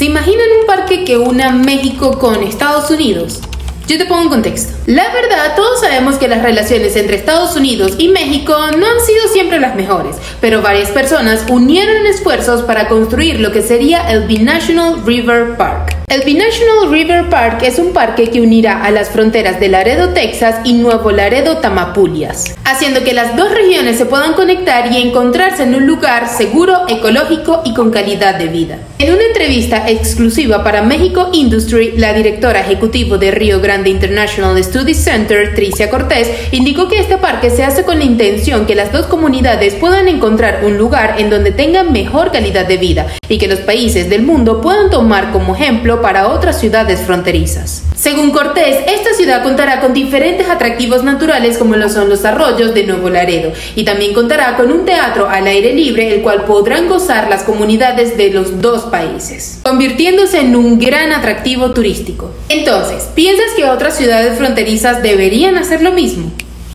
¿Se imaginan un parque que una México con Estados Unidos? Yo te pongo en contexto. La verdad, todos sabemos que las relaciones entre Estados Unidos y México no han sido siempre las mejores, pero varias personas unieron esfuerzos para construir lo que sería el Binational River Park. El Binational River Park es un parque que unirá a las fronteras de Laredo, Texas y Nuevo Laredo, Tamapulias, haciendo que las dos regiones se puedan conectar y encontrarse en un lugar seguro, ecológico y con calidad de vida. En una entrevista exclusiva para México Industry, la directora ejecutiva de Río Grande International Studies Center, Tricia Cortés, indicó que este parque se hace con la intención que las dos comunidades puedan encontrar un lugar en donde tengan mejor calidad de vida y que los países del mundo puedan tomar como ejemplo para otras ciudades fronterizas. Según Cortés, esta ciudad contará con diferentes atractivos naturales como lo son los arroyos de Nuevo Laredo y también contará con un teatro al aire libre el cual podrán gozar las comunidades de los dos países, convirtiéndose en un gran atractivo turístico. Entonces, ¿piensas que otras ciudades fronterizas deberían hacer lo mismo?